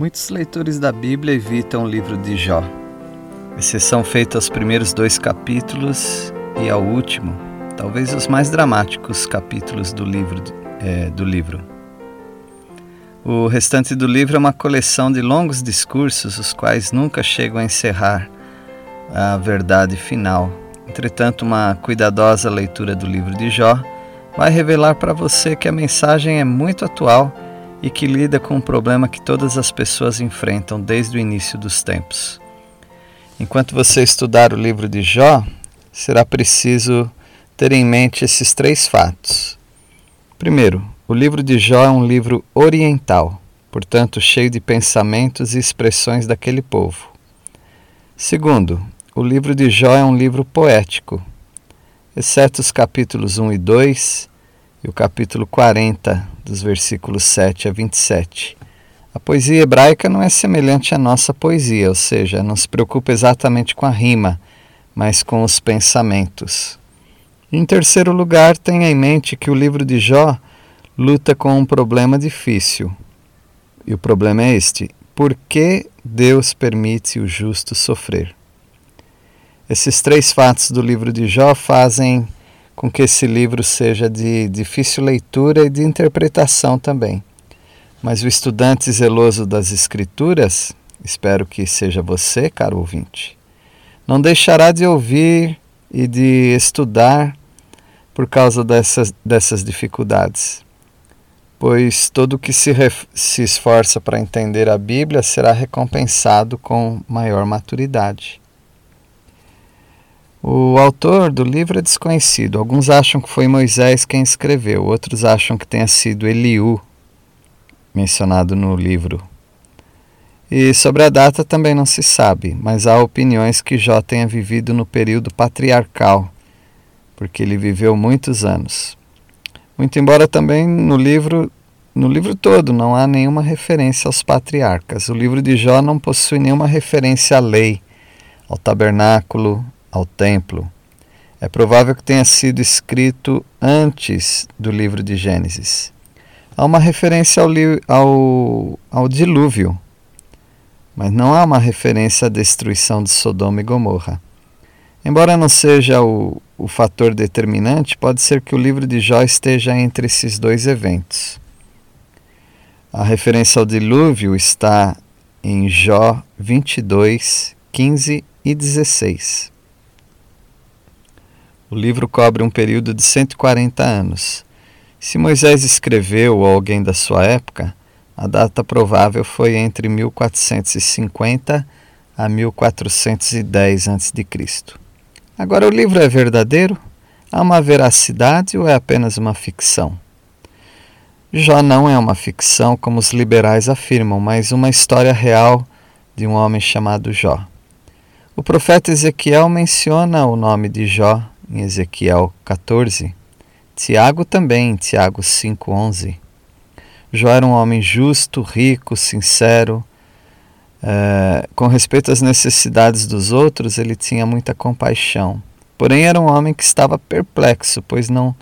Muitos leitores da Bíblia evitam o livro de Jó, exceção feita aos primeiros dois capítulos e ao último, talvez os mais dramáticos capítulos do livro. É, do livro. O restante do livro é uma coleção de longos discursos, os quais nunca chegam a encerrar a verdade final. Entretanto, uma cuidadosa leitura do livro de Jó vai revelar para você que a mensagem é muito atual e que lida com um problema que todas as pessoas enfrentam desde o início dos tempos. Enquanto você estudar o livro de Jó, será preciso ter em mente esses três fatos. Primeiro, o livro de Jó é um livro oriental, portanto cheio de pensamentos e expressões daquele povo. Segundo, o livro de Jó é um livro poético, exceto os capítulos 1 e 2 e o capítulo 40 dos versículos 7 a 27. A poesia hebraica não é semelhante à nossa poesia, ou seja, não se preocupa exatamente com a rima, mas com os pensamentos. Em terceiro lugar, tenha em mente que o livro de Jó luta com um problema difícil. E o problema é este: por que Deus permite o justo sofrer? Esses três fatos do livro de Jó fazem com que esse livro seja de difícil leitura e de interpretação também. Mas o estudante zeloso das Escrituras, espero que seja você, caro ouvinte, não deixará de ouvir e de estudar por causa dessas, dessas dificuldades. Pois todo que se, se esforça para entender a Bíblia será recompensado com maior maturidade. O autor do livro é desconhecido. Alguns acham que foi Moisés quem escreveu, outros acham que tenha sido Eliú, mencionado no livro. E sobre a data também não se sabe, mas há opiniões que Jó tenha vivido no período patriarcal, porque ele viveu muitos anos. Muito embora também no livro, no livro todo não há nenhuma referência aos patriarcas. O livro de Jó não possui nenhuma referência à lei, ao tabernáculo, ao templo, é provável que tenha sido escrito antes do livro de Gênesis. Há uma referência ao, ao, ao dilúvio, mas não há uma referência à destruição de Sodoma e Gomorra. Embora não seja o, o fator determinante, pode ser que o livro de Jó esteja entre esses dois eventos. A referência ao dilúvio está em Jó 22, 15 e 16. O livro cobre um período de 140 anos. Se Moisés escreveu ou alguém da sua época, a data provável foi entre 1450 a 1410 a.C. Agora, o livro é verdadeiro? Há uma veracidade ou é apenas uma ficção? Jó não é uma ficção como os liberais afirmam, mas uma história real de um homem chamado Jó. O profeta Ezequiel menciona o nome de Jó em Ezequiel 14. Tiago também, Tiago 5,11. Jó era um homem justo, rico, sincero. É, com respeito às necessidades dos outros, ele tinha muita compaixão. Porém, era um homem que estava perplexo, pois não,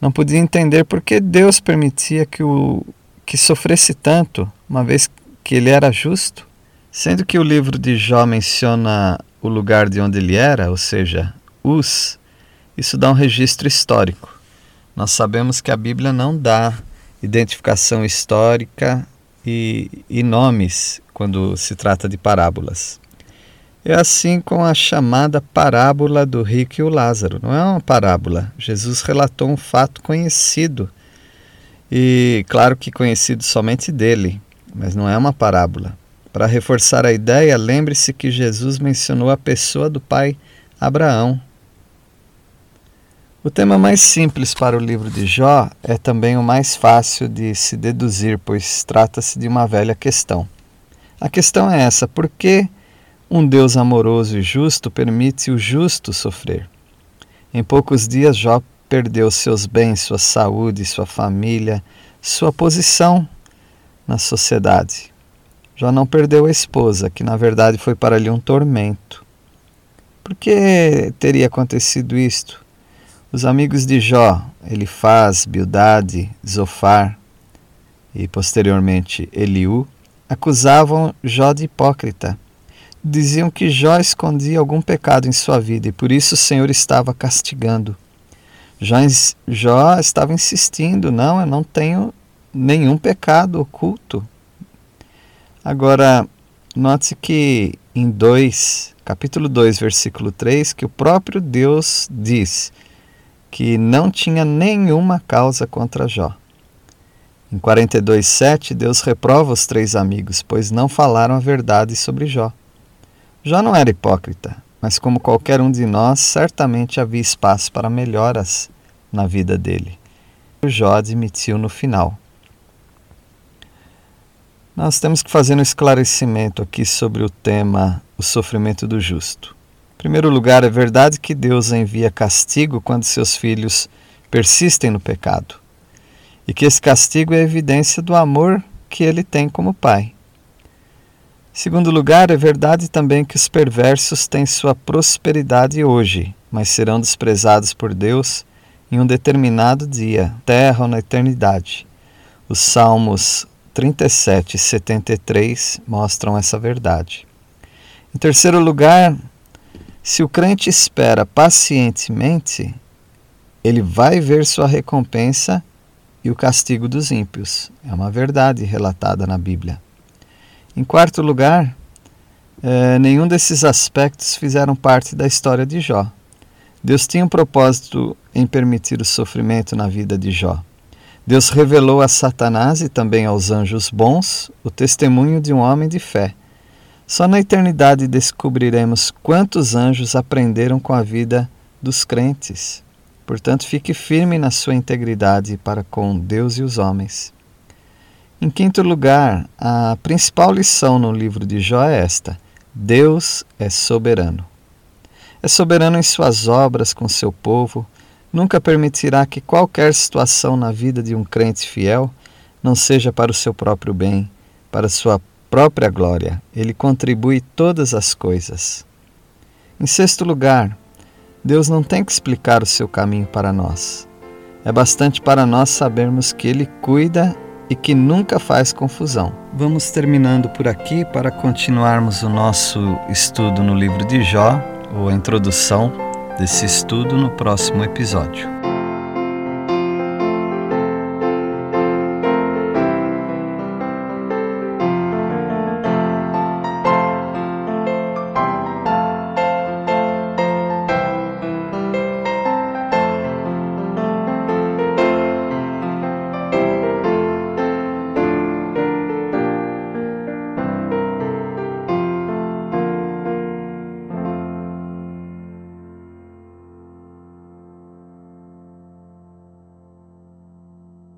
não podia entender por que Deus permitia que, o, que sofresse tanto, uma vez que ele era justo. Sendo que o livro de Jó menciona o lugar de onde ele era, ou seja, Uz, isso dá um registro histórico. Nós sabemos que a Bíblia não dá identificação histórica e, e nomes quando se trata de parábolas. É assim com a chamada parábola do rico e o Lázaro. Não é uma parábola. Jesus relatou um fato conhecido. E claro que conhecido somente dele, mas não é uma parábola. Para reforçar a ideia, lembre-se que Jesus mencionou a pessoa do pai Abraão O tema mais simples para o livro de Jó é também o mais fácil de se deduzir, pois trata-se de uma velha questão. A questão é essa: por que um Deus amoroso e justo permite o justo sofrer? Em poucos dias, Jó perdeu seus bens, sua saúde, sua família, sua posição na sociedade. Jó não perdeu a esposa, que na verdade foi para ele um tormento. Por que teria acontecido isto? Os amigos de Jó, Elifaz, Bildade, Zofar e posteriormente Eliú, acusavam Jó de hipócrita. Diziam que Jó escondia algum pecado em sua vida e por isso o Senhor estava castigando. Jó, Jó estava insistindo: não, eu não tenho nenhum pecado oculto. Agora, note que em 2, capítulo 2, versículo 3, que o próprio Deus diz que não tinha nenhuma causa contra Jó. Em 42:7, Deus reprova os três amigos, pois não falaram a verdade sobre Jó. Jó não era hipócrita, mas como qualquer um de nós, certamente havia espaço para melhoras na vida dele. O Jó admitiu no final. Nós temos que fazer um esclarecimento aqui sobre o tema o sofrimento do justo primeiro lugar, é verdade que Deus envia castigo quando seus filhos persistem no pecado. E que esse castigo é evidência do amor que ele tem como pai. Segundo lugar, é verdade também que os perversos têm sua prosperidade hoje, mas serão desprezados por Deus em um determinado dia, terra ou na eternidade. Os Salmos 37 e 73 mostram essa verdade. Em terceiro lugar, se o crente espera pacientemente, ele vai ver sua recompensa e o castigo dos ímpios. É uma verdade relatada na Bíblia. Em quarto lugar, eh, nenhum desses aspectos fizeram parte da história de Jó. Deus tinha um propósito em permitir o sofrimento na vida de Jó. Deus revelou a Satanás e também aos anjos bons o testemunho de um homem de fé só na eternidade descobriremos quantos anjos aprenderam com a vida dos crentes. Portanto, fique firme na sua integridade para com Deus e os homens. Em quinto lugar, a principal lição no livro de Jó é esta: Deus é soberano. É soberano em suas obras com seu povo, nunca permitirá que qualquer situação na vida de um crente fiel não seja para o seu próprio bem, para sua própria glória, ele contribui todas as coisas. Em sexto lugar, Deus não tem que explicar o seu caminho para nós. É bastante para nós sabermos que Ele cuida e que nunca faz confusão. Vamos terminando por aqui para continuarmos o nosso estudo no livro de Jó, ou a introdução desse estudo no próximo episódio.